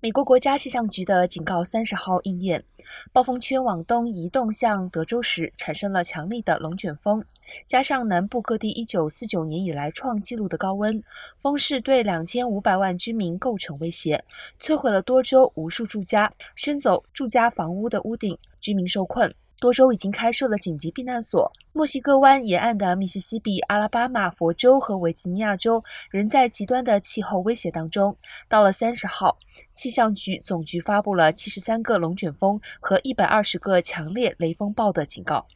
美国国家气象局的警告三十号应验，暴风圈往东移动向德州时，产生了强力的龙卷风，加上南部各地一九四九年以来创纪录的高温，风势对两千五百万居民构成威胁，摧毁了多州无数住家，掀走住家房屋的屋顶，居民受困。多州已经开设了紧急避难所。墨西哥湾沿岸的密西西比、阿拉巴马、佛州和维吉尼亚州仍在极端的气候威胁当中。到了三十号，气象局总局发布了七十三个龙卷风和一百二十个强烈雷风暴的警告。